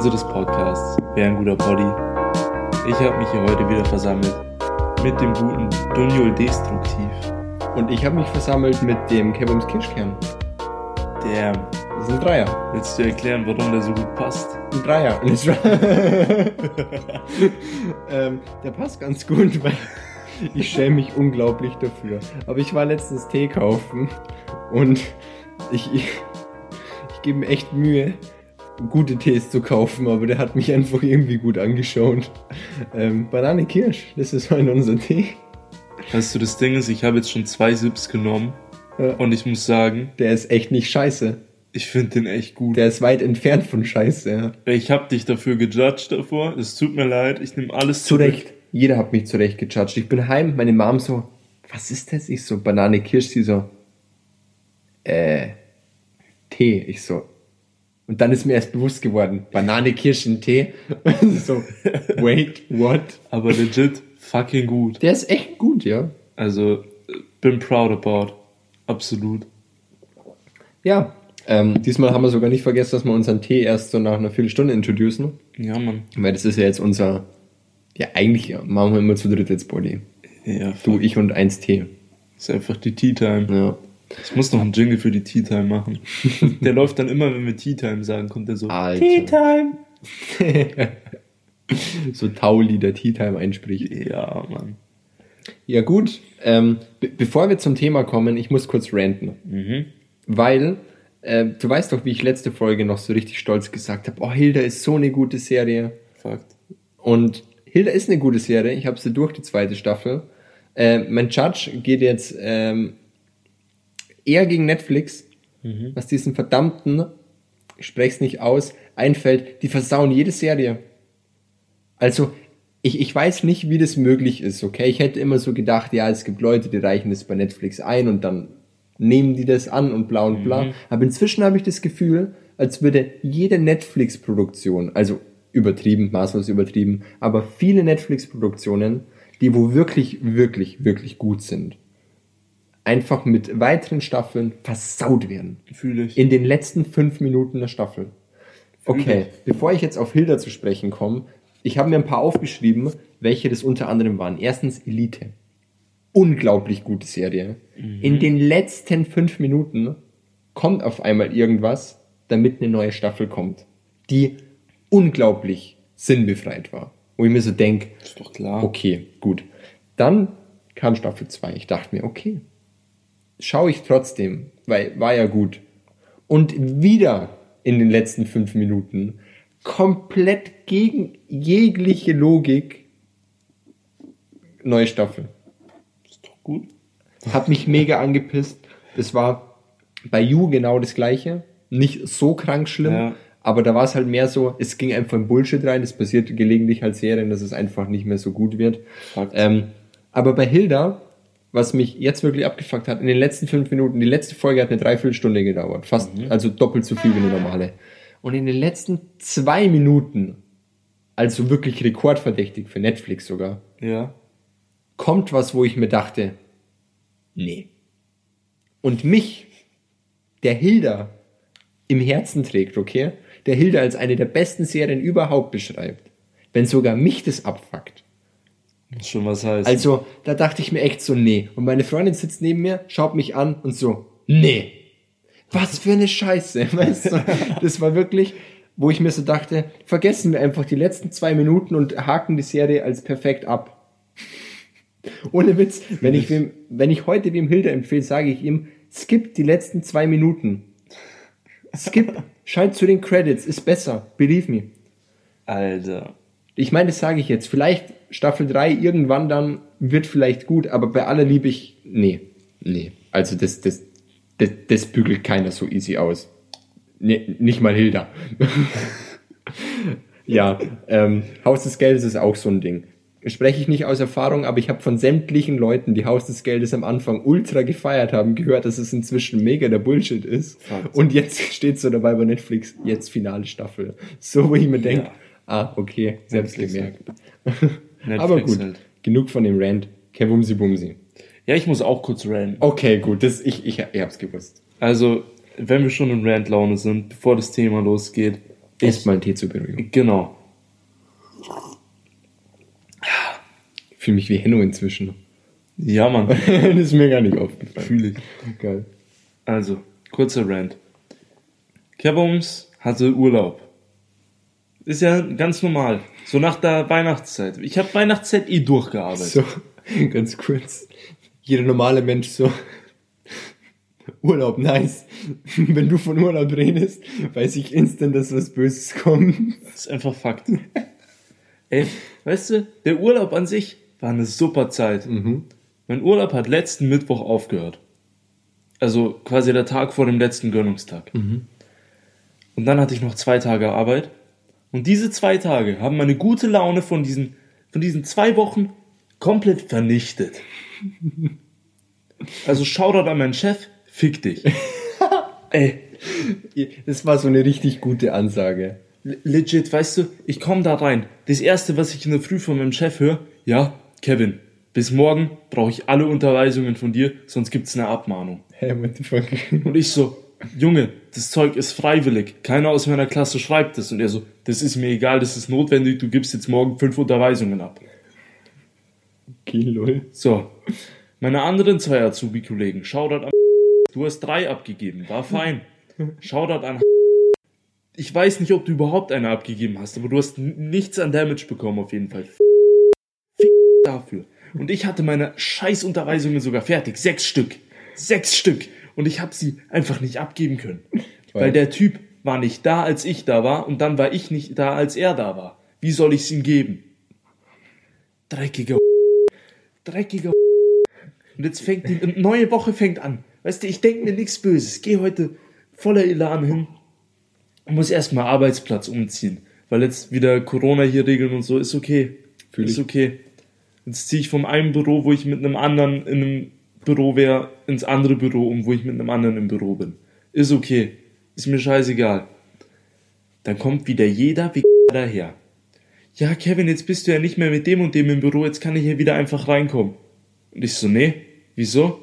Folge unseres Podcasts Wer ein guter Poddy. Ich habe mich hier heute wieder versammelt mit dem guten Dunjol Destruktiv. Und ich habe mich versammelt mit dem Kebums Kirschkern. Der, Das ist ein Dreier. willst du erklären, warum der so gut passt? Ein Dreier. ähm, der passt ganz gut, weil ich schäme mich unglaublich dafür. Aber ich war letztens Tee kaufen und ich, ich, ich gebe mir echt Mühe, gute Tees zu kaufen, aber der hat mich einfach irgendwie gut angeschaut. Ähm, Banane Kirsch, das ist heute unser Tee. Weißt du, das Ding ist, ich habe jetzt schon zwei Sips genommen Ja. und ich muss sagen, Der ist echt nicht scheiße. ich finde den echt gut. Der ist weit entfernt von Scheiße. Ja. ich habe dich dafür gejudged davor. Es tut mir leid, ich nehme alles Zu zurück. Recht. Jeder hat mich zurecht gejudged. Ich bin heim, meine Mom so, was ist das? Ich so, Banane Kirsch, sie so, äh, Tee. Ich so, und dann ist mir erst bewusst geworden, Banane, Kirschen, Tee. so, wait, what? Aber legit fucking gut. Der ist echt gut, ja. Also, bin proud about. Absolut. Ja. Ähm, diesmal haben wir sogar nicht vergessen, dass wir unseren Tee erst so nach einer Viertelstunde introducen. Ja, Mann. Weil das ist ja jetzt unser, ja eigentlich machen wir immer zu dritt jetzt Body. Ja, Du, ich und eins Tee. ist einfach die Tea Time. Ja. Ich muss noch einen Jingle für die Tea Time machen. Der läuft dann immer, wenn wir Tea Time sagen, kommt der so. Alter. Tea Time. so Tauli, der Tea Time einspricht. Ja, Mann. Ja gut, ähm, be bevor wir zum Thema kommen, ich muss kurz ranten. Mhm. Weil, äh, du weißt doch, wie ich letzte Folge noch so richtig stolz gesagt habe, oh, Hilda ist so eine gute Serie. Fakt. Und Hilda ist eine gute Serie, ich habe sie durch, die zweite Staffel. Äh, mein Judge geht jetzt ähm, eher gegen Netflix, was diesen verdammten, ich spreche nicht aus, einfällt, die versauen jede Serie. Also, ich, ich weiß nicht, wie das möglich ist, okay? Ich hätte immer so gedacht, ja, es gibt Leute, die reichen das bei Netflix ein und dann nehmen die das an und bla und bla. Aber inzwischen habe ich das Gefühl, als würde jede Netflix-Produktion, also übertrieben, maßlos übertrieben, aber viele Netflix-Produktionen, die wo wirklich, wirklich, wirklich gut sind, einfach mit weiteren Staffeln versaut werden. Fühle ich. In den letzten fünf Minuten der Staffel. Okay, bevor ich jetzt auf Hilda zu sprechen komme, ich habe mir ein paar aufgeschrieben, welche das unter anderem waren. Erstens Elite. Unglaublich gute Serie. In den letzten fünf Minuten kommt auf einmal irgendwas, damit eine neue Staffel kommt, die unglaublich sinnbefreit war. Wo ich mir so denke, ist doch klar. Okay, gut. Dann kam Staffel 2. Ich dachte mir, okay, schaue ich trotzdem, weil war ja gut. Und wieder in den letzten fünf Minuten komplett gegen jegliche Logik neue Staffel. Ist doch gut. Hat mich mega angepisst. Das war bei You genau das gleiche. Nicht so krank schlimm, Ja. aber da war es halt mehr so, es ging einfach in Bullshit rein. Es passiert gelegentlich halt Serien, dass es einfach nicht mehr so gut wird. Ähm, aber bei Hilda, was mich jetzt wirklich abgefuckt hat, in den letzten fünf Minuten, die letzte Folge hat eine Dreiviertelstunde gedauert. Fast, also doppelt so viel wie eine normale. Und in den letzten zwei Minuten, also wirklich rekordverdächtig für Netflix sogar, Ja. kommt was, wo ich mir dachte, nee. Und mich, der Hilda im Herzen trägt, okay? Der Hilda als eine der besten Serien überhaupt beschreibt. Wenn sogar mich das abfuckt. Schon was heißen. Also, da dachte ich mir echt so, nee. Und meine Freundin sitzt neben mir, schaut mich an und so, nee. Was für eine Scheiße, weißt du? Das war wirklich, wo ich mir so dachte, vergessen wir einfach die letzten zwei Minuten und haken die Serie als perfekt ab. Ohne Witz, wenn ich, wem, wenn ich heute wem Hilda empfehle, sage ich ihm, skip die letzten zwei Minuten. Skip, schalt zu den Credits, ist besser, believe me. Alter. Ich meine, das sage ich jetzt. Vielleicht Staffel 3 irgendwann dann wird vielleicht gut, aber bei aller Liebe ich, nee, nee. Also das, das, das, das bügelt keiner so easy aus. Nee, nicht mal Hilda. ja, ähm, Haus des Geldes ist auch so ein Ding. Spreche ich nicht aus Erfahrung, aber ich habe von sämtlichen Leuten, die Haus des Geldes am Anfang ultra gefeiert haben, gehört, dass es inzwischen mega der Bullshit ist. Fakt. Und jetzt steht so dabei bei Netflix, jetzt finale Staffel. So, wo ich mir denke, Ja. Ah, okay, selbst gemerkt. Netflix aber gut, halt. genug von dem Rant. Kevumsi Bumsi. Ja, ich muss auch kurz ranten. Okay, gut, das, ich, ich, ich hab's gewusst. Also, wenn wir schon in Rant-Laune sind, bevor das Thema losgeht. Erstmal einen Tee zur Beruhigung. Genau. Ich fühle mich wie Henno inzwischen. Ja, Mann. das ist mir gar nicht aufgefallen. Fühle ich. Geil. Also, kurzer Rant. Kevums hatte Urlaub. Ist ja ganz normal. So nach der Weihnachtszeit. Ich habe Weihnachtszeit eh durchgearbeitet. So, ganz kurz. Jeder normale Mensch so. Urlaub, nice. Wenn du von Urlaub redest, weiß ich instant, dass was Böses kommt. Das ist einfach Fakt. Ey, weißt du, der Urlaub an sich war eine super Zeit. Mein Urlaub hat letzten Mittwoch aufgehört. Also quasi der Tag vor dem letzten Gönnungstag. Und dann hatte ich noch zwei Tage Arbeit. Und diese zwei Tage haben meine gute Laune von diesen, von diesen zwei Wochen komplett vernichtet. Also Shoutout an meinen Chef, fick dich. Ey, Das war so eine richtig gute Ansage. Le- Legit, weißt du, ich komme da rein. Das erste, was ich in der Früh von meinem Chef höre, ja, Kevin, bis morgen brauche ich alle Unterweisungen von dir, sonst gibt's eine Abmahnung. Hey, what the fuck? Und ich so, Junge, das Zeug ist freiwillig. Keiner aus meiner Klasse schreibt es. Und er so, das ist mir egal, das ist notwendig, du gibst jetzt morgen fünf Unterweisungen ab. Okay, lol. So, meine anderen zwei Azubi-Kollegen, Shoutout an du hast drei abgegeben, war fein. Shoutout an ich weiß nicht, ob du überhaupt eine abgegeben hast, aber du hast nichts an Damage bekommen auf jeden Fall. Fick dafür. Und ich hatte meine Scheißunterweisungen sogar fertig. Sechs Stück. Sechs Stück. Und ich habe sie einfach nicht abgeben können. Weil der Typ war nicht da, als ich da war, und dann war ich nicht da, als er da war. Wie soll ich es ihm geben? Dreckiger dreckiger und jetzt fängt die neue Woche fängt an. Weißt du, ich denke mir nichts Böses. Gehe heute voller Elan hin und muss erstmal Arbeitsplatz umziehen, weil jetzt wieder Corona hier regeln und so ist okay. Fühl ist okay. Jetzt ziehe ich vom einen Büro, wo ich mit einem anderen in einem Büro wäre, ins andere Büro um, wo ich mit einem anderen im Büro bin. Ist okay. Ist mir scheißegal. Dann kommt wieder jeder wie daher. Ja, Kevin, jetzt bist du ja nicht mehr mit dem und dem im Büro, jetzt kann ich hier wieder einfach reinkommen. Und ich so, nee, wieso?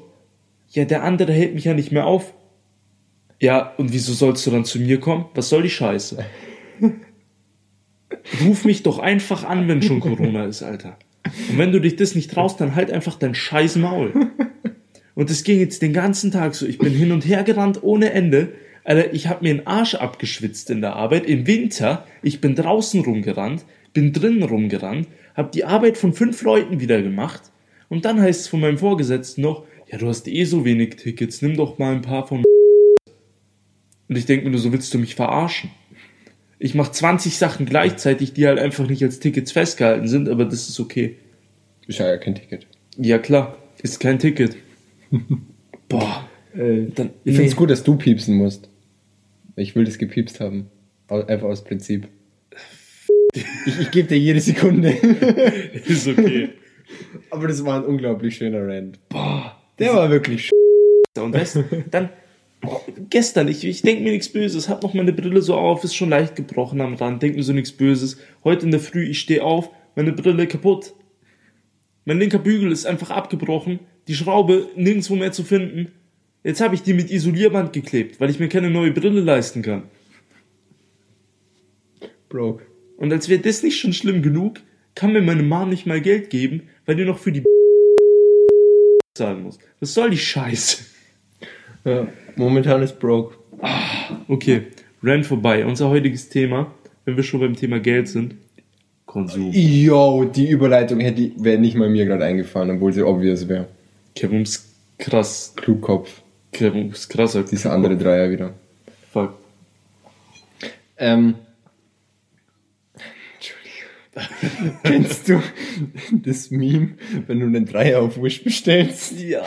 Ja, der andere hält mich ja nicht mehr auf. Ja, und wieso sollst du dann zu mir kommen? Was soll die Scheiße? Ruf mich doch einfach an, wenn schon Corona ist, Alter. Und wenn du dich das nicht traust, dann halt einfach dein scheiß Maul. Und das ging jetzt den ganzen Tag so. Ich bin hin und her gerannt ohne Ende. Alter, ich habe mir den Arsch abgeschwitzt in der Arbeit. Im Winter, ich bin draußen rumgerannt, bin drinnen rumgerannt, habe die Arbeit von fünf Leuten wieder gemacht. Und dann heißt es von meinem Vorgesetzten noch, ja, du hast eh so wenig Tickets, nimm doch mal ein paar von und ich denke mir nur, so willst du mich verarschen. Ich mache 20 Sachen gleichzeitig, die halt einfach nicht als Tickets festgehalten sind, aber das ist okay. Ist ja kein Ticket. Ja klar, ist kein Ticket. Boah, Äh, dann ich finde es gut, dass du piepsen musst. Ich will das gepiepst haben. Einfach aus Prinzip. Ich, ich gebe dir jede Sekunde. ist okay. Aber das war ein unglaublich schöner Rant. Boah, Der war wirklich sch und weißt, dann boah, gestern, ich, ich denke mir nichts Böses, hab noch meine Brille so auf, ist schon leicht gebrochen am Rand, denk mir so nichts Böses. Heute in der Früh, ich stehe auf, meine Brille kaputt. Mein linker Bügel ist einfach abgebrochen, die Schraube nirgendwo mehr zu finden. Jetzt habe ich die mit Isolierband geklebt, weil ich mir keine neue Brille leisten kann. broke. Und als wäre das nicht schon schlimm genug, kann mir meine Mom nicht mal Geld geben, weil die noch für die zahlen muss. Was soll die Scheiße? Ja, momentan ist broke. Okay, Rand vorbei. Unser heutiges Thema, wenn wir schon beim Thema Geld sind, Konsum. Yo, die Überleitung hätte wäre nicht mal mir gerade eingefallen, obwohl sie obvious wäre. Kevin ist krass. Klugkopf. Kevin ist krasser. Dieser andere Dreier wieder. Fuck. Ähm. Entschuldigung. Kennst du das Meme, wenn du einen Dreier auf Wish bestellst? Ja.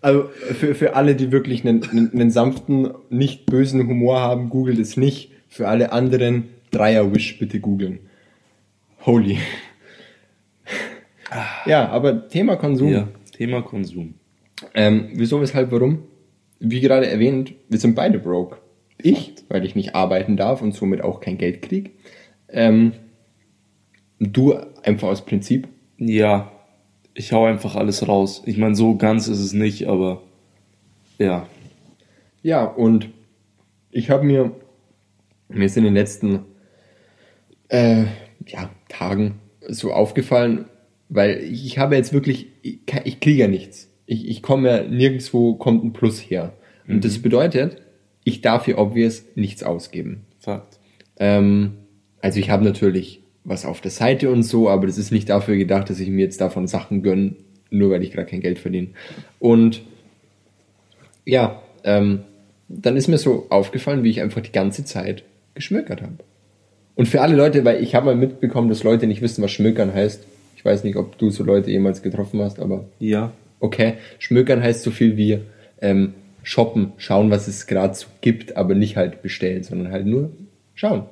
Also für, für alle, die wirklich einen, einen, einen sanften, nicht bösen Humor haben, googelt es nicht. Für alle anderen, Dreier-Wish bitte googeln. Holy. Ja, aber Thema Konsum. Ja, Thema Konsum. Ähm, wieso, weshalb, warum? Wie gerade erwähnt, wir sind beide broke. Ich, weil ich nicht arbeiten darf und somit auch kein Geld krieg. Ähm, du einfach aus Prinzip. Ja, Ich hau einfach alles raus. Ich meine, so ganz ist es nicht, aber ja. Ja, und ich habe mir, mir ist in den letzten äh, ja, Tagen so aufgefallen, weil ich habe jetzt wirklich, ich, ich kriege ja nichts. Ich, ich komme ja nirgendwo, kommt ein Plus her. Und das bedeutet, ich darf hier obvious nichts ausgeben. Fakt. Ähm, also ich habe natürlich was auf der Seite und so, aber das ist nicht dafür gedacht, dass ich mir jetzt davon Sachen gönne, nur weil ich gerade kein Geld verdiene. Und ja, ähm, dann ist mir so aufgefallen, wie ich einfach die ganze Zeit geschmökert habe. Und für alle Leute, weil ich habe mal mitbekommen, dass Leute nicht wissen, was Schmökern heißt. Ich weiß nicht, ob du so Leute jemals getroffen hast, aber Ja. okay. Schmökern heißt so viel wie ähm, shoppen, schauen, was es gerade so gibt, aber nicht halt bestellen, sondern halt nur schauen.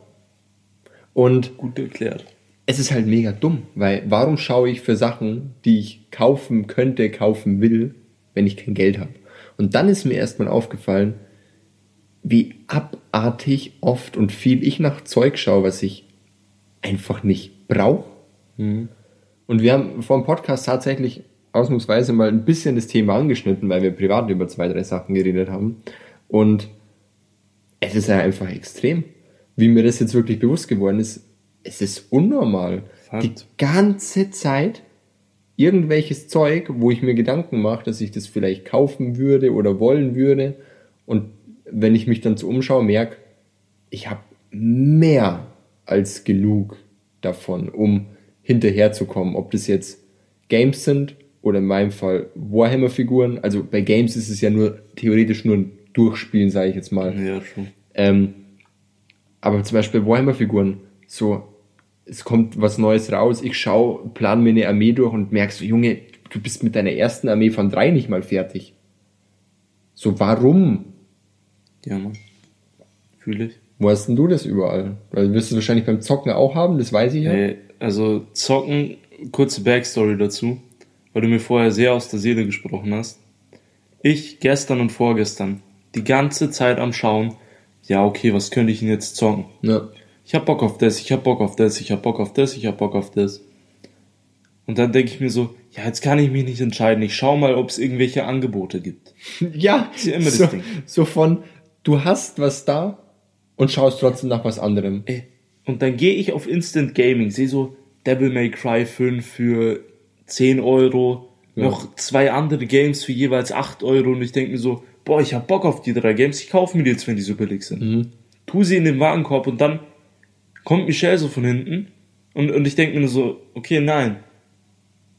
Und Gut erklärt. es ist halt mega dumm, weil warum schaue ich für Sachen, die ich kaufen könnte, kaufen will, wenn ich kein Geld habe? Und dann ist mir erstmal aufgefallen, wie abartig oft und viel ich nach Zeug schaue, was ich einfach nicht brauche. Und wir haben vor dem Podcast tatsächlich ausnahmsweise mal ein bisschen das Thema angeschnitten, weil wir privat über zwei, drei Sachen geredet haben. Und es ist ja einfach extrem, wie mir das jetzt wirklich bewusst geworden ist. Es ist unnormal. Fakt. Die ganze Zeit irgendwelches Zeug, wo ich mir Gedanken mache, dass ich das vielleicht kaufen würde oder wollen würde. Und wenn ich mich dann so umschaue, merke, ich habe mehr als genug davon, um hinterherzukommen. Ob das jetzt Games sind oder in meinem Fall Warhammer-Figuren. Also bei Games ist es ja nur theoretisch nur ein Durchspielen, sage ich jetzt mal. Ja, schon. Ähm, aber zum Beispiel Warhammer-Figuren, so, es kommt was Neues raus, ich schau, plan mir eine Armee durch und merkst so, Junge, du bist mit deiner ersten Armee von drei nicht mal fertig. So, warum? Ja, Mann. Fühle ich. Wo hast denn du das überall? Weil du wirst es wahrscheinlich beim Zocken auch haben, das weiß ich ja. Ey, also zocken, kurze Backstory dazu, weil du mir vorher sehr aus der Seele gesprochen hast. Ich gestern und vorgestern die ganze Zeit am Schauen, ja okay, was könnte ich denn jetzt zocken? Ja. Ich hab Bock auf das, ich hab Bock auf das, ich hab Bock auf das, ich hab Bock auf das. Und dann denke ich mir so, ja, jetzt kann ich mich nicht entscheiden. Ich schau mal, ob es irgendwelche Angebote gibt. Ja, ist ja immer das so, Ding. so von, du hast was da und schaust trotzdem nach was anderem. Und dann gehe ich auf Instant Gaming, sehe so Devil May Cry 5 für 10 Euro, noch zwei andere Games für jeweils 8 Euro und ich denke mir so, boah, ich hab Bock auf die drei Games, ich kaufe mir die jetzt, wenn die so billig sind. Tu sie in den Warenkorb und dann kommt Michelle so von hinten und, und ich denke mir nur so, okay, nein.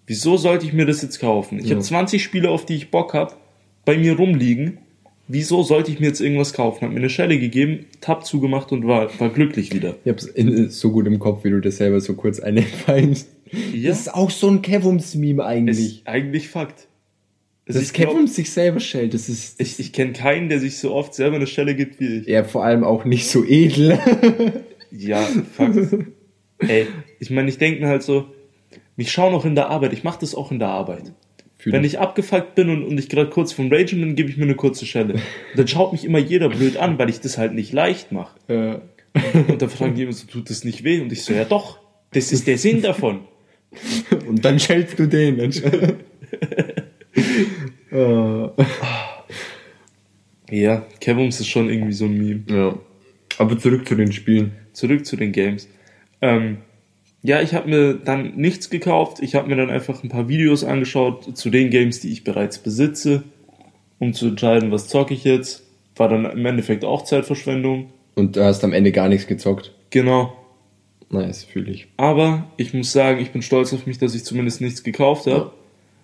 Wieso sollte ich mir das jetzt kaufen? Ich Ja. habe 20 Spiele, auf die ich Bock hab, bei mir rumliegen. Wieso sollte ich mir jetzt irgendwas kaufen? Hab mir eine Schelle gegeben, Tab zugemacht und war, war glücklich wieder. Ich hab's in, so gut im Kopf, wie du das selber so kurz einfallst. Ja. Das ist auch so ein Kevums-Meme eigentlich. Ist eigentlich Fakt. Glaub, Kevums sich selber stellt, das ist ich, ich kenne keinen, der sich so oft selber eine Stelle gibt wie ich. ja vor allem auch nicht so edel. Ja, Fakt. Ey, ich meine, ich denke mir halt so, ich schaue noch in der Arbeit, ich mache das auch in der Arbeit. Fühl Wenn ich. abgefuckt bin und, und ich gerade kurz vom Ragen bin, gebe ich mir eine kurze Schelle. Und dann schaut mich immer jeder blöd an, weil ich das halt nicht leicht mache. Äh, Und dann fragen die immer so, tut das nicht weh? Und ich so, ja doch, das ist der Sinn davon. und dann schellst du den. Dann schell- äh, Ja, Kevums ist schon irgendwie so ein Meme. ja. Aber zurück zu den Spielen. zurück zu den Games. Ähm, ja, ich habe mir dann nichts gekauft. Ich habe mir dann einfach ein paar Videos angeschaut zu den Games, die ich bereits besitze, um zu entscheiden, was zocke ich jetzt. War dann im Endeffekt auch Zeitverschwendung. Und du hast am Ende gar nichts gezockt. Genau. Nice, fühle ich. Aber ich muss sagen, ich bin stolz auf mich, dass ich zumindest nichts gekauft habe.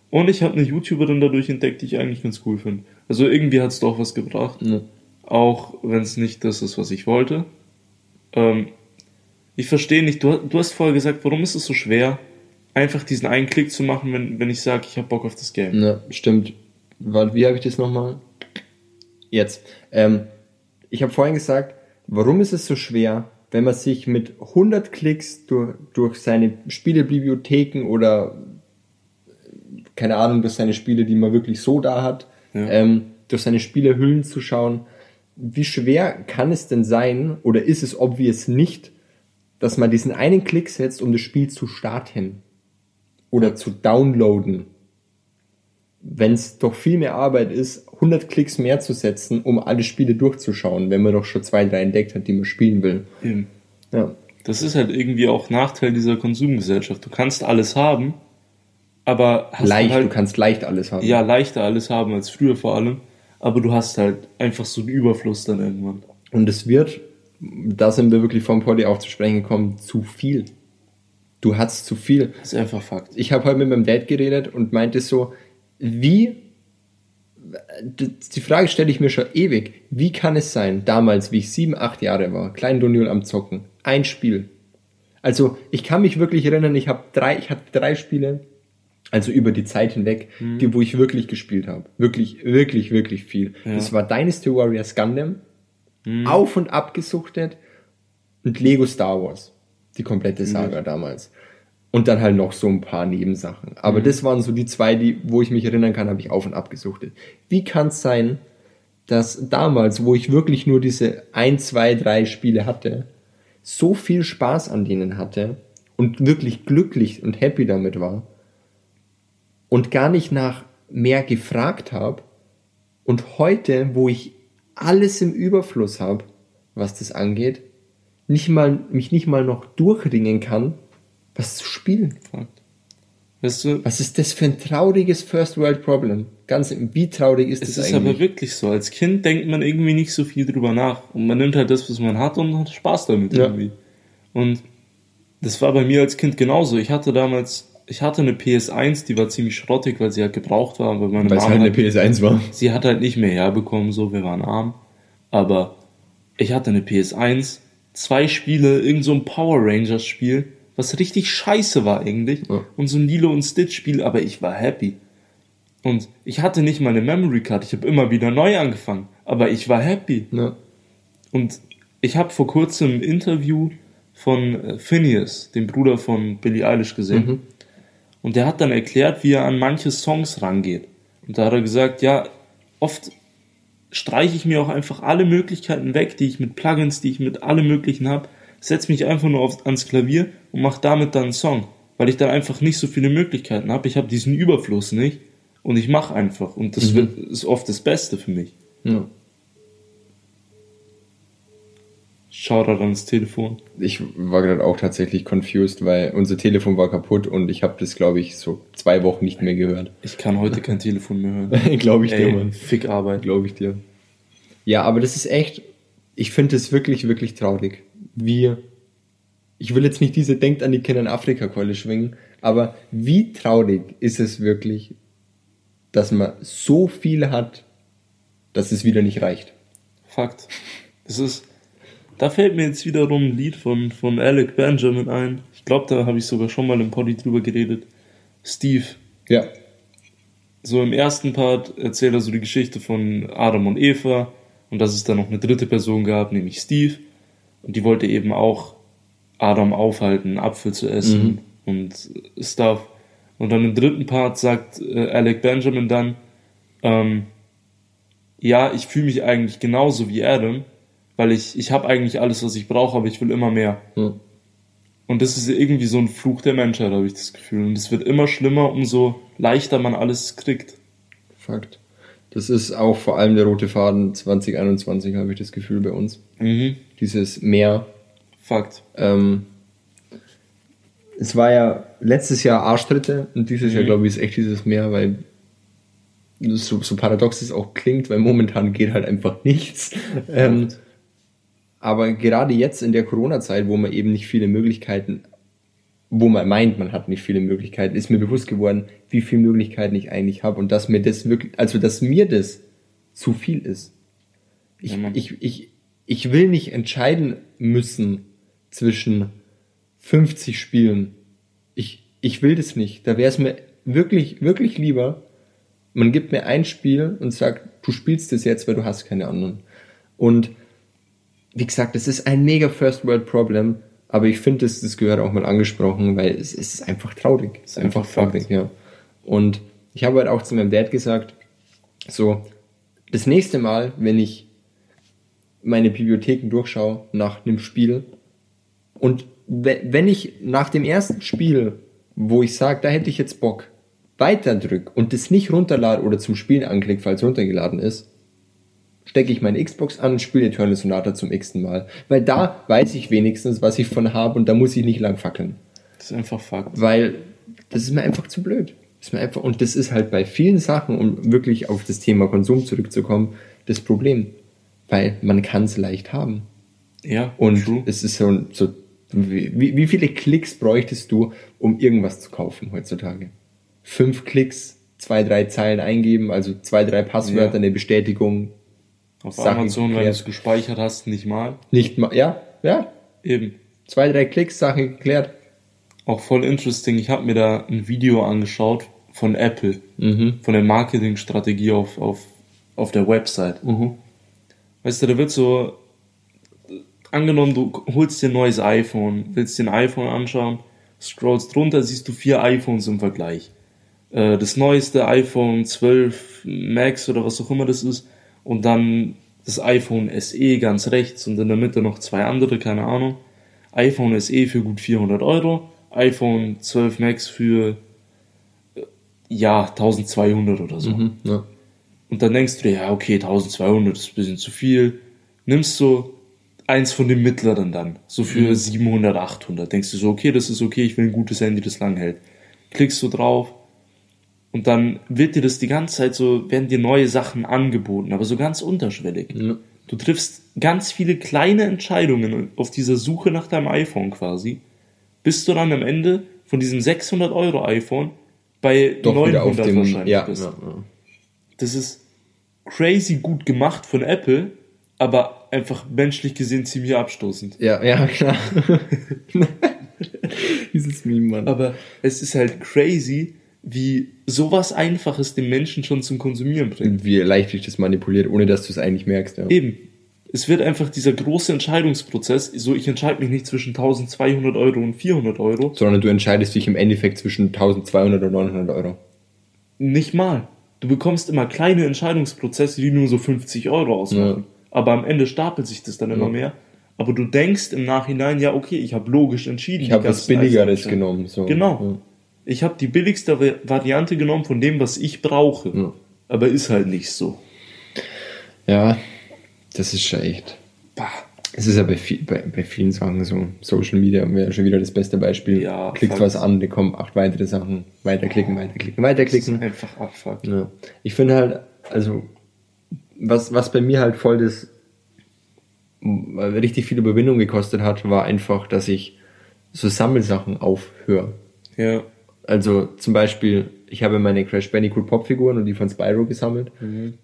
Und ich habe eine YouTuberin dadurch entdeckt, die ich eigentlich ganz cool finde. Also irgendwie hat es doch was gebracht. Ja. Auch wenn es nicht das ist, was ich wollte. Ähm, ich verstehe nicht, du, du hast vorher gesagt, warum ist es so schwer, einfach diesen einen Klick zu machen, wenn, wenn ich sage, ich habe Bock auf das Game. Ja, stimmt. Wie habe ich das nochmal? Jetzt. Ähm, ich habe vorhin gesagt, warum ist es so schwer, wenn man sich mit 100 Klicks durch, durch seine Spielebibliotheken oder keine Ahnung, durch seine Spiele, die man wirklich so da hat, Ja. ähm, durch seine Spielehüllen zu schauen, wie schwer kann es denn sein, oder ist es obvious nicht, dass man diesen einen Klick setzt, um das Spiel zu starten? oder zu downloaden, wenn es doch viel mehr Arbeit ist, 100 Klicks mehr zu setzen, um alle Spiele durchzuschauen, wenn man doch schon zwei, drei entdeckt hat, die man spielen will. Eben. Ja. Das ist halt irgendwie auch Nachteil dieser Konsumgesellschaft. Du kannst alles haben, aber hast leicht, halt, du kannst leicht alles haben. ja leichter alles haben als früher vor allem, aber du hast halt einfach so einen Überfluss dann irgendwann. Und es wird, da sind wir wirklich vom Poddy auch zu sprechen gekommen, zu viel. Du hast zu viel. Das ist einfach Fakt. Ich habe heute mit meinem Dad geredet und meinte so, wie, die Frage stelle ich mir schon ewig, wie kann es sein, damals, wie ich sieben, acht Jahre war, klein Doniol am Zocken, ein Spiel. Also ich kann mich wirklich erinnern, ich habe drei, ich hatte drei Spiele, also über die Zeit hinweg, die, wo ich wirklich gespielt habe. Wirklich, wirklich, wirklich viel. Ja. Das war Dynasty Warriors Gundam, auf und ab gesuchtet und Lego Star Wars. Die komplette Saga damals. Und dann halt noch so ein paar Nebensachen. Aber das waren so die zwei, die, wo ich mich erinnern kann, habe ich auf und ab gesuchtet. Wie kann es sein, dass damals, wo ich wirklich nur diese ein, zwei, drei Spiele hatte, so viel Spaß an denen hatte und wirklich glücklich und happy damit war und gar nicht nach mehr gefragt habe und heute, wo ich alles im Überfluss habe, was das angeht, nicht mal, mich nicht mal noch durchringen kann, was zu spielen. Weißt du, Was ist das für ein trauriges First World Problem? Ganz, wie traurig ist es das ist aber eigentlich? wirklich so. Als Kind denkt man irgendwie nicht so viel drüber nach. Und man nimmt halt das, was man hat und hat Spaß damit Ja. irgendwie. Und das war bei mir als Kind genauso. Ich hatte damals, ich hatte eine PS1, die war ziemlich schrottig, weil sie halt gebraucht war, weil meine Weil es Mama halt eine halt, PS1 war. sie hat halt nicht mehr herbekommen, so, wir waren arm. Aber ich hatte eine PS1, zwei Spiele, irgend so ein Power Rangers Spiel, was richtig scheiße war eigentlich. Ja. Und so ein Lilo und Stitch Spiel, aber ich war happy. Und ich hatte nicht mal eine Memory Card, ich habe immer wieder neu angefangen, aber ich war happy. Ja. Und ich habe vor kurzem ein Interview von äh, Phineas, dem Bruder von Billie Eilish, gesehen. Und der hat dann erklärt, wie er an manche Songs rangeht. Und da hat er gesagt, ja, oft streiche ich mir auch einfach alle Möglichkeiten weg, die ich mit Plugins, die ich mit allem möglichen habe, setze mich einfach nur auf, ans Klavier und mache damit dann einen Song, weil ich dann einfach nicht so viele Möglichkeiten habe. Ich habe diesen Überfluss nicht und ich mache einfach. Und das wird, ist oft das Beste für mich. ja. Shoutout ans Telefon. Ich war gerade auch tatsächlich confused, weil unser Telefon war kaputt und ich habe das, glaube ich, so zwei Wochen nicht mehr gehört. Ich kann heute kein Telefon mehr hören. glaube ich dir, Ey, Mann. Fick Arbeit. Glaube ich dir. Ja, aber das ist echt, ich finde es wirklich, wirklich traurig. Wie, ich will jetzt nicht diese Denkt an die Kinder in Afrika-Keule schwingen, aber wie traurig ist es wirklich, dass man so viel hat, dass es wieder nicht reicht. Fakt. Das ist, da fällt mir jetzt wiederum ein Lied von, von Alec Benjamin ein. Ich glaube, da habe ich sogar schon mal im Poddy drüber geredet. Steve. Ja. So im ersten Part erzählt er so die Geschichte von Adam und Eva und dass es da noch eine dritte Person gab, nämlich Steve. Und die wollte eben auch Adam aufhalten, einen Apfel zu essen und Stuff. Und dann im dritten Part sagt äh, Alec Benjamin dann, ähm, ja, ich fühle mich eigentlich genauso wie Adam, weil ich, ich habe eigentlich alles, was ich brauche, aber ich will immer mehr. Ja. Und das ist irgendwie so ein Fluch der Menschheit, habe ich das Gefühl. Und es wird immer schlimmer, umso leichter man alles kriegt. Fakt. Das ist auch vor allem der rote Faden 2021, habe ich das Gefühl bei uns. Mhm. Dieses Mehr. Fakt. Ähm, es war ja letztes Jahr Arschtritte und dieses Jahr, glaube ich, ist echt dieses Meer, weil so, so paradox es auch klingt, weil momentan geht halt einfach nichts. Ähm, aber gerade jetzt in der Corona-Zeit, wo man eben nicht viele Möglichkeiten, wo man meint, man hat nicht viele Möglichkeiten, ist mir bewusst geworden, wie viele Möglichkeiten ich eigentlich habe und dass mir das wirklich, also dass mir das zu viel ist. Ich, Ja, ich, ich, ich will nicht entscheiden müssen zwischen 50 Spielen. Ich, ich will das nicht. Da wäre es mir wirklich, wirklich lieber, man gibt mir ein Spiel und sagt, du spielst das jetzt, weil du hast keine anderen. Und wie gesagt, das ist ein mega First World Problem, aber ich finde, das, das gehört auch mal angesprochen, weil es, es ist einfach traurig. Es ist einfach einfach traurig, ja. Und ich habe halt auch zu meinem Dad gesagt, so, das nächste Mal, wenn ich meine Bibliotheken durchschaue nach einem Spiel und we- wenn ich nach dem ersten Spiel wo ich sage, da hätte ich jetzt Bock, weiter drück und das nicht runterlade oder zum Spielen anklicke, falls runtergeladen ist, stecke ich meine Xbox an und spiele Eternal Sonata zum x-ten Mal. Weil da weiß ich wenigstens, was ich von habe und da muss ich nicht lang fackeln. Das ist einfach Fakt. Weil das ist mir einfach zu blöd. Das ist mir einfach, und das ist halt bei vielen Sachen, um wirklich auf das Thema Konsum zurückzukommen, das Problem. Weil man kann es leicht haben. Ja, Und true. es ist so, so wie, wie viele Klicks bräuchtest du, um irgendwas zu kaufen heutzutage? Fünf Klicks, zwei, drei Zeilen eingeben, also zwei, drei Passwörter, Ja. eine Bestätigung. Auf Sachen Amazon, wenn du geklärt. es gespeichert hast, nicht mal. Nicht mal, ja, ja, Eben. zwei, drei Klicks, Sache geklärt. Auch voll interesting. Ich habe mir da ein Video angeschaut von Apple, Mhm. von der Marketingstrategie auf, auf, auf der Website. Weißt du, da wird so, angenommen, du holst dir ein neues iPhone, willst dir ein iPhone anschauen, scrollst drunter, siehst du vier iPhones im Vergleich. Äh, Das neueste iPhone 12 Max oder was auch immer das ist und dann das iPhone SE ganz rechts und in der Mitte noch zwei andere, keine Ahnung. iPhone SE für gut 400 Euro, iPhone 12 Max für äh, ja 1200 oder so. Mhm. Ja. Und dann denkst du dir, ja, okay, 1200 ist ein bisschen zu viel. Nimmst du eins von den mittleren dann, so für 700, 800. Denkst du so, okay, das ist okay, ich will ein gutes Handy, das lang hält. Klickst du drauf und dann wird dir das die ganze Zeit so, werden dir neue Sachen angeboten, aber so ganz unterschwellig. Ja. Du triffst ganz viele kleine Entscheidungen auf dieser Suche nach deinem iPhone quasi, bis du dann am Ende von diesem 600 Euro iPhone bei Doch 900 wieder auf dem, wahrscheinlich ja, bist. ja. Das ist crazy gut gemacht von Apple, aber einfach menschlich gesehen ziemlich abstoßend. Ja, ja, klar. Dieses Meme, Mann. Aber es ist halt crazy, wie sowas Einfaches den Menschen schon zum Konsumieren bringt. Wie leicht dich das manipuliert, ohne dass du es eigentlich merkst. Ja. Eben. Es wird einfach dieser große Entscheidungsprozess, so ich entscheide mich nicht zwischen 1200 Euro und 400 Euro, Sondern du entscheidest dich im Endeffekt zwischen 1200 und 900 Euro. nicht mal. Du bekommst immer kleine Entscheidungsprozesse, die nur so 50 Euro ausmachen. Aber am Ende stapelt sich das dann immer Ja. mehr. Aber du denkst im Nachhinein, ja, okay, ich habe logisch entschieden. Ich habe was Billigeres genommen. So. Genau. Ich habe die billigste Va- Variante genommen von dem, was ich brauche. Ja. Aber ist halt nicht so. Ja, das ist schon echt. Bah. Es ist ja bei, viel, bei, bei vielen Sachen so. Social Media wäre schon wieder das beste Beispiel. Ja, Klickt was an, da kommen acht weitere Sachen. Weiterklicken, weiterklicken, weiterklicken. Einfach abfuck. Ja. Ich finde halt, also, was, was bei mir halt voll das m- richtig viel Überwindung gekostet hat, war einfach, dass ich so Sammelsachen aufhöre. Ja. Also zum Beispiel, ich habe meine Crash Bandicoot Popfiguren und die von Spyro gesammelt.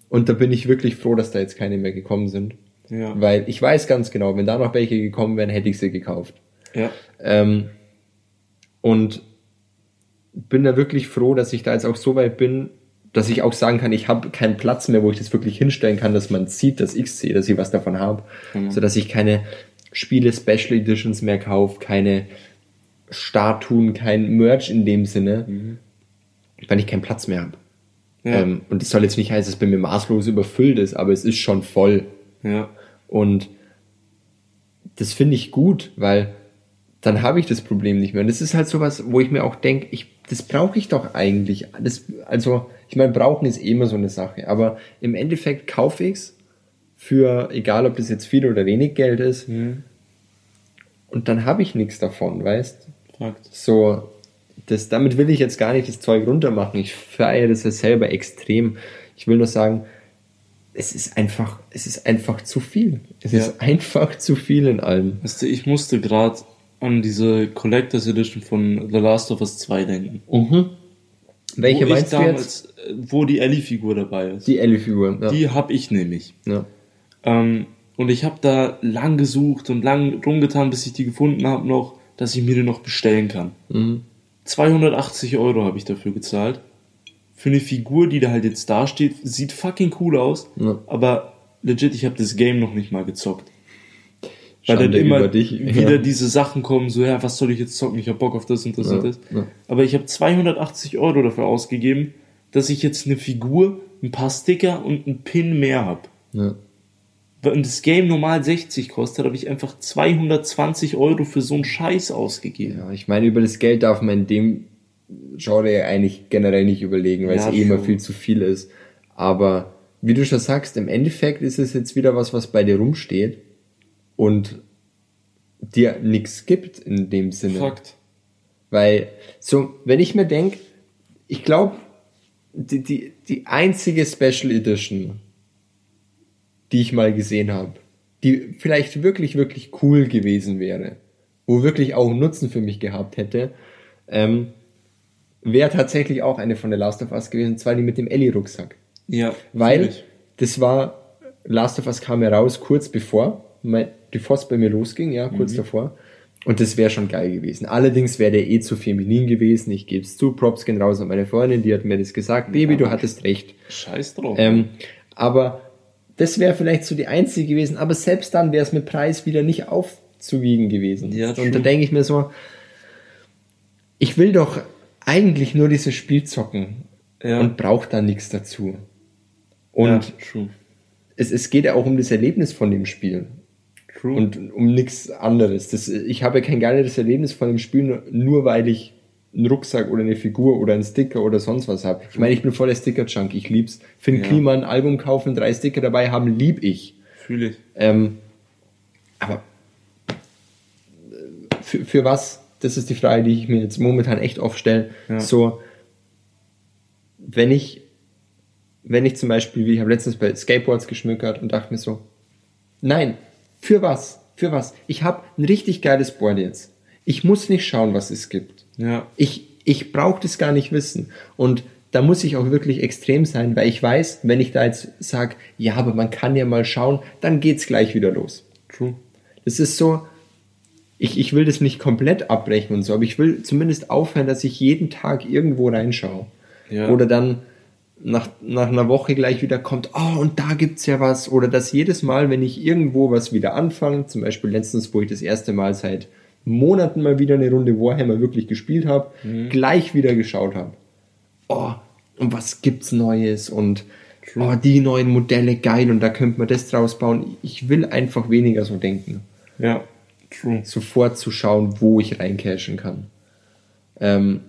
Und da bin ich wirklich froh, dass da jetzt keine mehr gekommen sind. Ja. Weil ich weiß ganz genau, wenn da noch welche gekommen wären, hätte ich sie gekauft. Ja. Ähm, und bin da wirklich froh, dass ich da jetzt auch so weit bin, dass ich auch sagen kann, ich habe keinen Platz mehr, wo ich das wirklich hinstellen kann, dass man sieht, dass ich sehe, dass ich was davon habe. Mhm. So dass ich keine Spiele Special Editions mehr kaufe, keine Statuen, kein Merch in dem Sinne, weil ich keinen Platz mehr habe. Mhm. Ja. Ähm, und das soll jetzt nicht heißen, dass es bei mir maßlos überfüllt ist, aber es ist schon voll. ja. Und das finde ich gut, weil dann habe ich das Problem nicht mehr. Und das ist halt sowas, wo ich mir auch denke, ich, das brauche ich doch eigentlich. Das, also, ich meine, brauchen ist eh immer so eine Sache. Aber im Endeffekt kaufe ich's für, egal ob das jetzt viel oder wenig Geld ist. Mhm. Und dann habe ich nichts davon, weißt Fakt. So, das, damit will ich jetzt gar nicht das Zeug runtermachen. Ich feiere das ja selber extrem. Ich will nur sagen, es ist einfach, es ist einfach zu viel. Es Ja. ist einfach zu viel in allem. Weißt du, ich musste gerade an diese Collectors Edition von The Last of Us 2 denken. Welche wo ich meinst du jetzt? damals, äh, Wo die Ellie-Figur dabei ist. Die Ellie-Figur. Ja. Die hab ich nämlich. ja. Ähm, und ich habe da lang gesucht und lang rumgetan, bis ich die gefunden habe noch, dass ich mir die noch bestellen kann. Mhm. 280 Euro habe ich dafür gezahlt. Für eine Figur, die da halt jetzt dasteht, sieht fucking cool aus. Ja. Aber legit, ich habe das Game noch nicht mal gezockt. Weil Schande dann immer dich. wieder Ja. diese Sachen kommen, so, ja, was soll ich jetzt zocken? Ich habe Bock auf das und das Ja, und das. Aber ich habe 280 Euro dafür ausgegeben, dass ich jetzt eine Figur, ein paar Sticker und einen Pin mehr habe. Wenn das Game normal 60 kostet, habe ich einfach 220 Euro für so einen Scheiß ausgegeben. ja, ich meine, über das Geld darf man in dem Genre eigentlich generell nicht überlegen, weil Ja, es eh immer viel zu viel ist. Aber wie du schon sagst, im Endeffekt ist es jetzt wieder was, was bei dir rumsteht und dir nichts gibt in dem Sinne. Fakt. Weil, so, wenn ich mir denke, ich glaube, die, die, die einzige Special Edition, die ich mal gesehen habe, die vielleicht wirklich, wirklich cool gewesen wäre, wo wirklich auch einen Nutzen für mich gehabt hätte, ähm, wäre tatsächlich auch eine von der Last of Us gewesen, und zwar die mit dem Ellie-Rucksack. Ja. Weil fühl ich. das war, Last of Us kam ja raus kurz bevor mein, die Force bei mir losging, ja, kurz davor. Und das wäre schon geil gewesen. Allerdings wäre der eh zu feminin gewesen. Ich gebe es zu. Props gehen raus an meine Freundin, die hat mir das gesagt. Baby, du hattest recht. Scheiß drauf. Ähm, aber das wäre vielleicht so die einzige gewesen. Aber selbst dann wäre es mit Preis wieder nicht aufzuwiegen gewesen. Ja, Und da denke ich mir so, ich will doch eigentlich nur dieses Spiel zocken Ja. und brauche da nichts dazu. Und ja, es, es geht ja auch um das Erlebnis von dem Spiel True. und um nichts anderes. Das, ich habe kein geileres Erlebnis von dem Spiel, nur, nur weil ich einen Rucksack oder eine Figur oder einen Sticker oder sonst was habe. Ich meine, ich bin voller Sticker-Junk, ich lieb's. Für ein Ja. Klima ein Album kaufen, drei Sticker dabei haben, lieb ich. Fühle ich. Ähm, aber äh, für, für was? Das ist die Frage, die ich mir jetzt momentan echt oft stelle. Ja. So, wenn ich, wenn ich zum Beispiel, wie ich habe letztens bei Skateboards geschmückert und dachte mir so, nein, für was? Für was? Ich habe ein richtig geiles Board jetzt. Ich muss nicht schauen, was es gibt. Ja. Ich, ich brauche das gar nicht wissen. Und da muss ich auch wirklich extrem sein, weil ich weiß, wenn ich da jetzt sage, ja, aber man kann ja mal schauen, dann geht's gleich wieder los. True. Das ist so, ich, ich will das nicht komplett abbrechen und so, aber ich will zumindest aufhören, dass ich jeden Tag irgendwo reinschaue. Ja. Oder dann nach, nach einer Woche gleich wieder kommt, oh, und da gibt's ja was. Oder dass jedes Mal, wenn ich irgendwo was wieder anfange, zum Beispiel letztens, wo ich das erste Mal seit Monaten mal wieder eine Runde Warhammer wirklich gespielt habe, gleich wieder geschaut habe. Oh, und was gibt's Neues? Und oh, die neuen Modelle geil und da könnte man das draus bauen. Ich will einfach weniger so denken Ja. True. sofort zu schauen, wo ich reincashen kann. Ähm,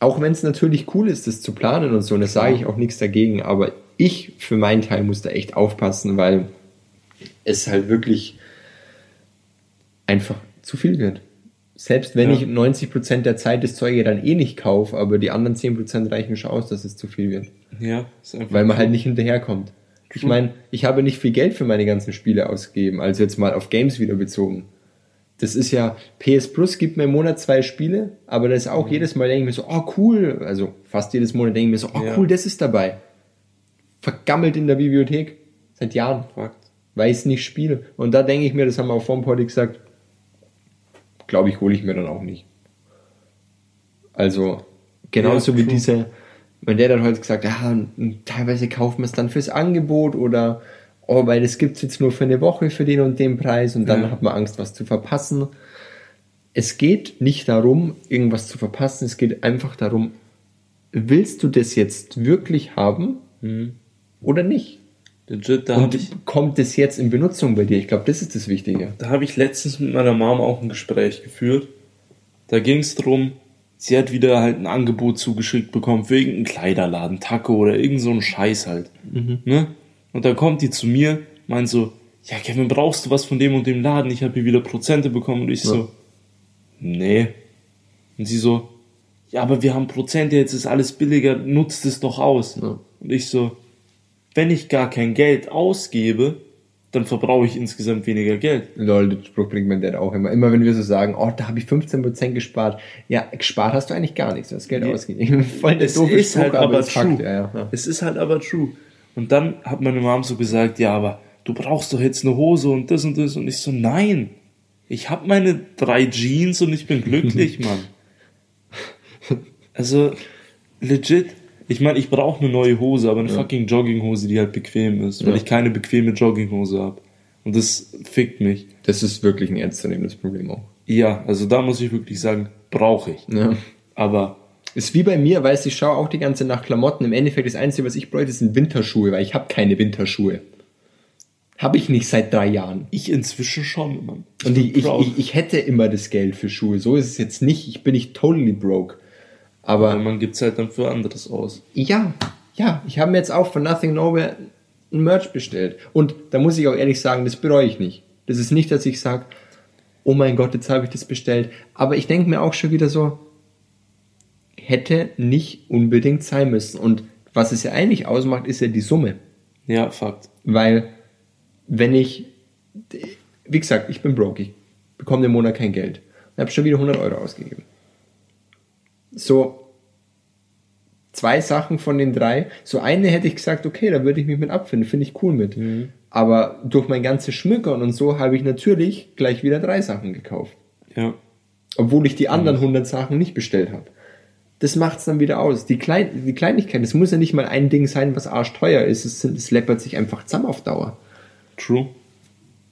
auch wenn es natürlich cool ist, das zu planen und so, und da sage ich auch nichts dagegen, aber ich für meinen Teil muss da echt aufpassen, weil es halt wirklich einfach zu viel wird. Selbst wenn Ja. ich 90% der Zeit das Zeug dann eh nicht kaufe, aber die anderen 10% reichen schon aus, dass es zu viel wird. Ja. Ist einfach Weil man halt nicht hinterherkommt. Ich meine, ich habe nicht viel Geld für meine ganzen Spiele ausgegeben, also jetzt mal auf Games wieder bezogen. Das ist ja, PS Plus gibt mir im Monat zwei Spiele, aber das ist auch jedes Mal denke ich mir so, oh cool, also fast jedes Monat denke ich mir so, oh Ja. cool, das ist dabei. Vergammelt in der Bibliothek, seit Jahren, Fakt. weil ich es nicht spiele. Und da denke ich mir, das haben wir auch vorm Poddy gesagt, glaube ich, hole ich mir dann auch nicht. Also, genauso Ja, wie diese, wenn der dann heute gesagt, ja, teilweise kaufen wir es dann fürs Angebot oder, oh, weil das gibt's jetzt nur für eine Woche für den und den Preis und dann Ja. hat man Angst, was zu verpassen. Es geht nicht darum, irgendwas zu verpassen, es geht einfach darum, willst du das jetzt wirklich haben oder nicht? Legit, da habe Und ich, kommt es jetzt in Benutzung bei dir? Ich glaube, das ist das Wichtige. da hab ich letztens mit meiner Mama auch ein Gespräch geführt. Da ging es darum, sie hat wieder halt ein Angebot zugeschickt bekommen für irgendeinen Kleiderladen, Taco oder irgend so einen Scheiß halt. Ne? Und dann kommt die zu mir, meint so, ja Kevin, brauchst du was von dem und dem Laden? Ich habe hier wieder Prozente bekommen. Und ich so, nee. Und sie so, ja, aber wir haben Prozente, jetzt ist alles billiger, nutzt es doch aus. Ja. Und ich so, wenn ich gar kein Geld ausgebe, dann verbrauche ich insgesamt weniger Geld. Lol, den Spruch bringt mein Dad auch immer. Immer wenn wir so sagen, oh, da habe ich 15% gespart. Ja, gespart hast du eigentlich gar nichts, du hast Geld Nee. ausgegeben. Voll der Es doofe ist Spruch, halt aber Fakt. true. Ja, ja, ja. Es ist halt aber true. Und dann hat meine Mom so gesagt, ja, aber du brauchst doch jetzt eine Hose und das und das. Und ich so, nein. Ich habe meine drei Jeans und ich bin glücklich, Mann. Also, legit. Ich meine, ich brauche eine neue Hose, aber eine fucking Jogginghose, die halt bequem ist, weil Ja. ich keine bequeme Jogginghose habe. Und das fickt mich. Das ist wirklich ein ernstzunehmendes Problem auch. Ja, also da muss ich wirklich sagen, brauche ich. Ja. Aber Ist wie bei mir, weißt du, ich schaue auch die ganze Nacht Klamotten. Im Endeffekt das Einzige, was ich bräuchte, sind Winterschuhe, weil ich habe keine Winterschuhe. Habe ich nicht seit drei Jahren. ich inzwischen schon, Mann. Und ich, ich, proud. ich, ich hätte immer das Geld für Schuhe. So ist es jetzt nicht. Ich bin nicht totally broke. Aber Aber man gibt es halt dann für anderes aus. ja, ja, ich habe mir jetzt auch von Nothing Nowhere ein Merch bestellt. Und da muss ich auch ehrlich sagen, das bereue ich nicht. Das ist nicht, dass ich sage, oh mein Gott, jetzt habe ich das bestellt. Aber ich denke mir auch schon wieder so, hätte nicht unbedingt sein müssen. Und was es ja eigentlich ausmacht, ist ja die Summe. Ja, Fakt. Weil, wenn ich, wie gesagt, ich bin broke, ich bekomme den Monat kein Geld. Ich habe schon wieder 100 Euro ausgegeben. So, zwei Sachen von den drei. So eine hätte ich gesagt, okay, da würde ich mich mit abfinden, finde ich cool mit. Aber durch mein ganzes Schmückern und so habe ich natürlich gleich wieder drei Sachen gekauft. Ja. Obwohl ich die anderen 100 Sachen nicht bestellt habe. Das macht's dann wieder aus. Die, Klein die Kleinigkeit, es muss ja nicht mal ein Ding sein, was arschteuer ist. Es, es läppert sich einfach zusammen auf Dauer. True.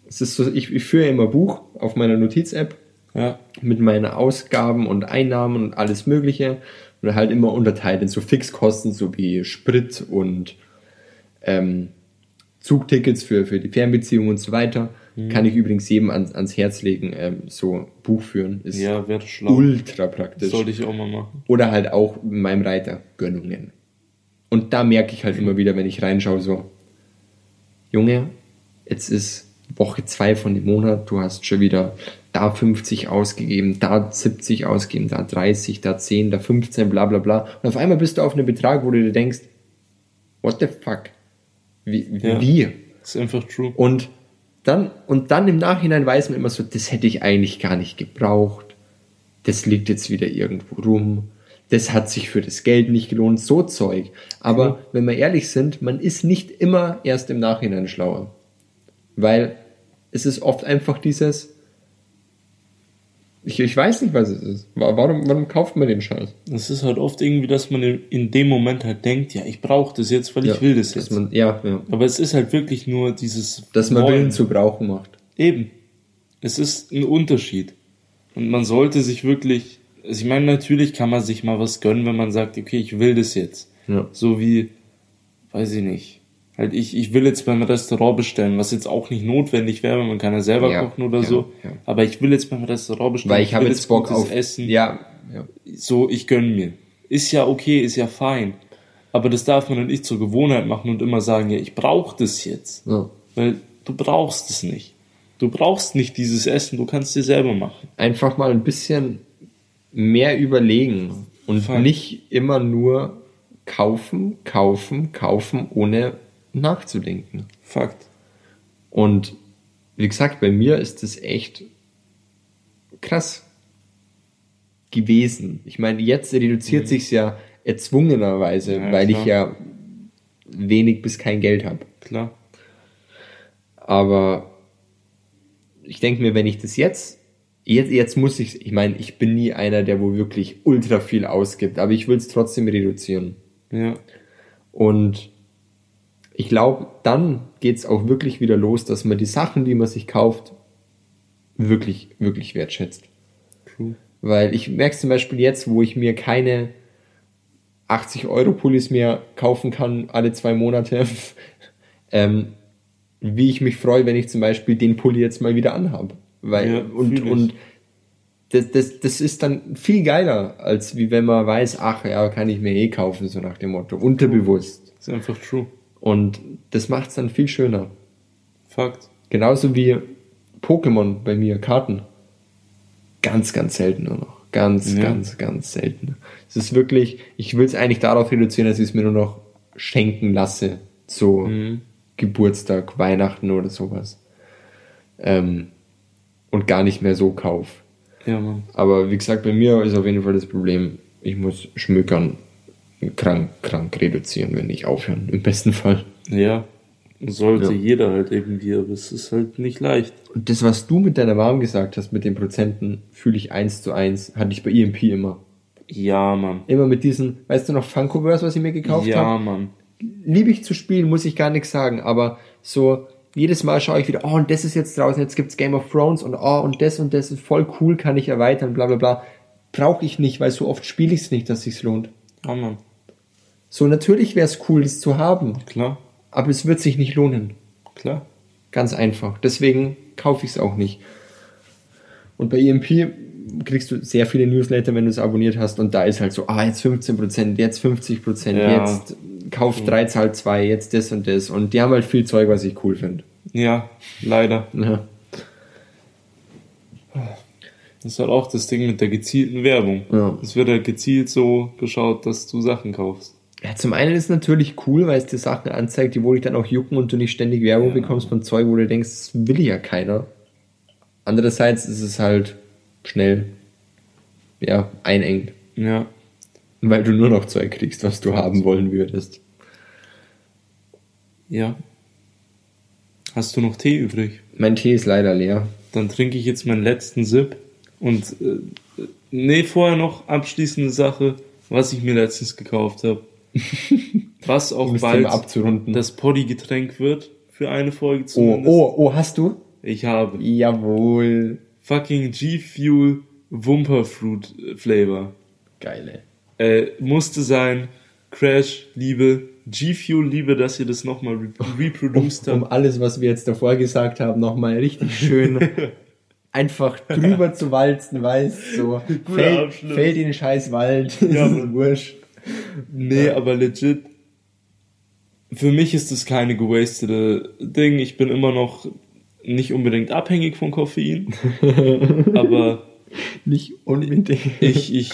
Es ist so, ich, ich führe ja immer Buch auf meiner Notiz-App Ja. mit meinen Ausgaben und Einnahmen und alles Mögliche. Und halt immer unterteilt in so Fixkosten, so wie Sprit und ähm, Zugtickets für, für die Fernbeziehung und so weiter. Kann ich übrigens jedem ans, ans Herz legen, ähm, so Buch führen. Ist Ja, ultra praktisch. Sollte ich auch mal machen. Oder halt auch in meinem Reiter Gönnungen. Und da merke ich halt immer wieder, wenn ich reinschaue, so, Junge, jetzt ist Woche zwei von dem Monat, du hast schon wieder da 50 ausgegeben, da 70 ausgegeben, da 30, da 10, da 15, bla bla bla. Und auf einmal bist du auf einem Betrag, wo du dir denkst, what the fuck? Wie? Ja. wie? Ist einfach true. Und dann, und dann im Nachhinein weiß man immer so, das hätte ich eigentlich gar nicht gebraucht. Das liegt jetzt wieder irgendwo rum. Das hat sich für das Geld nicht gelohnt. So Zeug. Aber wenn wir ehrlich sind, man ist nicht immer erst im Nachhinein schlauer. Weil es ist oft einfach dieses, ich, ich weiß nicht, was es ist. Wa- Warum, warum kauft man den Scheiß? Es ist halt oft irgendwie, dass man in- dem Moment halt denkt, ja, ich brauche das jetzt, weil ich will das jetzt. Man, ja, ja. Aber es ist halt wirklich nur dieses Dass man Wollen. Willen zu brauchen macht. Eben. Es ist ein Unterschied. Und man sollte sich wirklich, also ich meine, natürlich kann man sich mal was gönnen, wenn man sagt, okay, ich will das jetzt. Ja. So wie, weiß ich nicht. Halt, ich, ich will jetzt beim Restaurant bestellen, was jetzt auch nicht notwendig wäre, weil man kann ja selber Ja, kochen oder ja, so. ja. Aber ich will jetzt beim Restaurant bestellen. Weil ich habe will jetzt Bock auf Essen. Ja, ja. So, ich gönn mir. Ist ja okay, ist ja fein. Aber das darf man dann nicht zur Gewohnheit machen und immer sagen, ja, ich brauche das jetzt. Weil du brauchst es nicht. Du brauchst nicht dieses Essen, du kannst dir selber machen. einfach mal ein bisschen mehr überlegen und Voll. nicht immer nur kaufen, kaufen, kaufen, ohne nachzudenken. Fakt. Und wie gesagt, bei mir ist das echt krass gewesen. Ich meine, jetzt reduziert sich's ja erzwungenerweise, Mhm. Ja, weil klar. ich ja wenig bis kein Geld habe. Klar. Aber ich denke mir, wenn ich das jetzt, jetzt, jetzt muss ich, ich meine, ich bin nie einer, der wo wirklich ultra viel ausgibt, aber ich will es trotzdem reduzieren. Ja. Und ich glaube, dann geht's auch wirklich wieder los, dass man die Sachen, die man sich kauft, wirklich, wirklich wertschätzt. True. Weil ich merke zum Beispiel jetzt, wo ich mir keine 80 Euro Pullis mehr kaufen kann, alle zwei Monate, ähm, wie ich mich freue, wenn ich zum Beispiel den Pulli jetzt mal wieder anhabe. Weil, Ja, und, und das, das, das ist dann viel geiler, als wie wenn man weiß, ach ja, kann ich mir eh kaufen, so nach dem Motto. Unterbewusst. Ist einfach true. Und das macht es dann viel schöner. Fakt. Genauso wie Pokémon bei mir, Karten. Ganz, ganz selten nur noch. Ganz, Ja. ganz, ganz selten. Es ist wirklich, ich will es eigentlich darauf reduzieren, dass ich es mir nur noch schenken lasse. So Mhm. Geburtstag, Weihnachten oder sowas. Ähm, und gar nicht mehr so kauf. Ja, Mann. Aber wie gesagt, bei mir ist auf jeden Fall das Problem, ich muss schmückern krank, krank reduzieren, wenn nicht aufhören. Im besten Fall. Ja. Sollte Ja. jeder halt irgendwie, aber es ist halt nicht leicht. Und das, was du mit deiner Mom gesagt hast, mit den Prozenten, fühle ich eins zu eins, hatte ich bei EMP immer. Ja, Mann. Immer mit diesen, weißt du noch, Funkoverse, was ich mir gekauft Ja, habe? Mann. Liebe ich zu spielen, muss ich gar nichts sagen, aber so, jedes Mal schaue ich wieder, oh, und das ist jetzt draußen, jetzt gibt's Game of Thrones und oh, und das und das ist voll cool, kann ich erweitern, bla bla bla. Brauche ich nicht, weil so oft spiele ich es nicht, dass sich's lohnt. Ja, Mann. So, natürlich wäre es cool, das zu haben, Klar. aber es wird sich nicht lohnen. Klar. Ganz einfach. Deswegen kaufe ich es auch nicht. Und bei EMP kriegst du sehr viele Newsletter, wenn du es abonniert hast. Und da ist halt so, ah, jetzt 15%, jetzt 50%, Ja. jetzt kauf 3, zahl 2, jetzt das und das. Und die haben halt viel Zeug, was ich cool finde. Ja, leider. Ja. Das ist halt auch das Ding mit der gezielten Werbung. Ja. Es wird halt gezielt so geschaut, dass du Sachen kaufst. Ja, zum einen ist es natürlich cool, weil es dir Sachen anzeigt, die wohl dich dann auch jucken und du nicht ständig Werbung Ja. bekommst von Zeug, wo du denkst, das will ja keiner. Andererseits ist es halt schnell, ja, einengt, Ja. weil du nur noch Zeug kriegst, was du haben wollen würdest. Ja. Hast du noch Tee übrig? Mein Tee ist leider leer. Dann trinke ich jetzt meinen letzten Sip. Und äh, nee, vorher noch abschließende Sache, was ich mir letztens gekauft habe. Was auch Um bald abzurunden. das Poddy-Getränk wird für eine Folge Oh, zumindest. oh, oh, hast du? Ich habe Jawohl. fucking G-Fuel Wumperfruit Flavor. Geile. Äh, musste sein. Crash, Liebe. G-Fuel, Liebe, dass ihr das nochmal re reproduced Um habt. alles, was wir jetzt davor gesagt haben, nochmal richtig schön einfach drüber zu walzen, weißt so. Fällt, Abschluss. fällt in den scheiß Wald. Ja, ist wurscht. Nee, aber legit. Für mich ist das keine gewastete Ding. Ich bin immer noch nicht unbedingt abhängig von Koffein. aber Nicht unbedingt. ich, ich,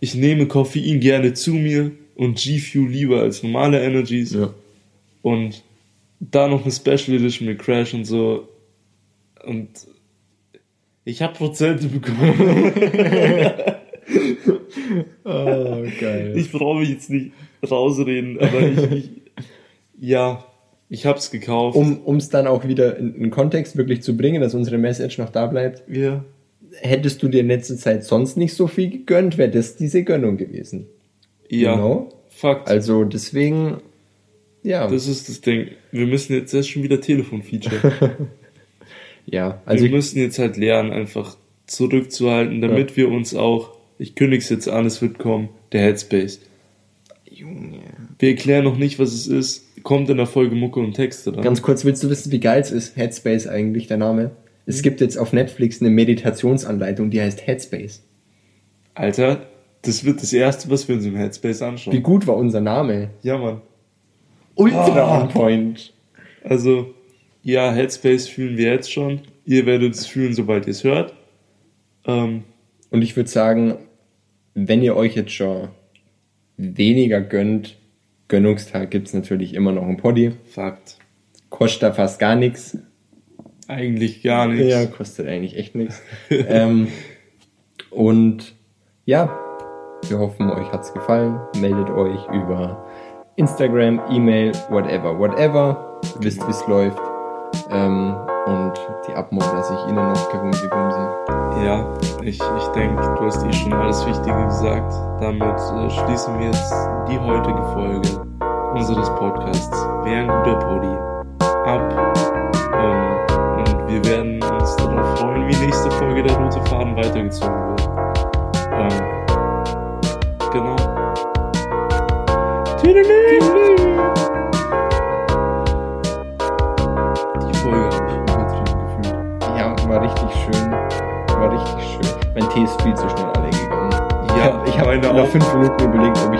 ich nehme Koffein gerne zu mir und G-Fuel lieber als normale Energies. Ja. Und da noch eine Special Edition mit Crash und so. Und ich habe Prozente bekommen. Oh, geil. Ich brauche mich jetzt nicht rausreden, aber ich, ich ja, ich hab's gekauft. um es dann auch wieder in, in Kontext wirklich zu bringen, dass unsere Message noch da bleibt, ja. hättest du dir in letzter Zeit sonst nicht so viel gegönnt, wäre das diese Gönnung gewesen. Ja. Genau. Fakt. Also deswegen, ja. das ist das Ding. Wir müssen jetzt, ist schon wieder Telefonfeature. ja, also wir müssen jetzt halt lernen, einfach zurückzuhalten, damit wir uns auch, ich kündig's jetzt an, es wird kommen, der Headspace. Junge. Wir erklären noch nicht, was es ist. Kommt in der Folge Mucke und Texte dann. Ganz kurz, willst du wissen, wie geil es ist? Headspace eigentlich, der Name. Es gibt jetzt auf Netflix eine Meditationsanleitung, die heißt Headspace. Alter, das wird das erste, was wir uns im Headspace Wie anschauen. gut war unser Name? Ja, Mann. Ultra Ah. on point. Also, ja, Headspace fühlen wir jetzt schon. Ihr werdet es fühlen, sobald ihr es hört. Ähm, Und ich würde sagen, wenn ihr euch jetzt schon weniger gönnt, Gönnungstag gibt's natürlich immer noch ein Poddy. Fakt. Kostet da fast gar nichts. Eigentlich gar nichts. Ja, kostet eigentlich echt nichts. ähm, und ja, wir hoffen, euch hat's gefallen. Meldet euch über Instagram, E-Mail, whatever, whatever. Wisst, wie's läuft. Ähm, und die Abmod lasse ich Ihnen noch gewumsi bumsi. Ja, ich, ich denke, du hast eh schon alles Wichtige gesagt. Damit äh, schließen wir jetzt die heutige Folge unseres Podcasts. Wer ein guter Podi ab. Ähm, und wir werden uns darauf freuen, wie nächste Folge der rote Faden weitergezogen wird. Ähm, genau. Tüdelü. Die war richtig schön. War richtig schön. Mein Tee ist viel zu schnell alle gegangen. Ja, ich habe meine nach fünf Minuten überlegt, ob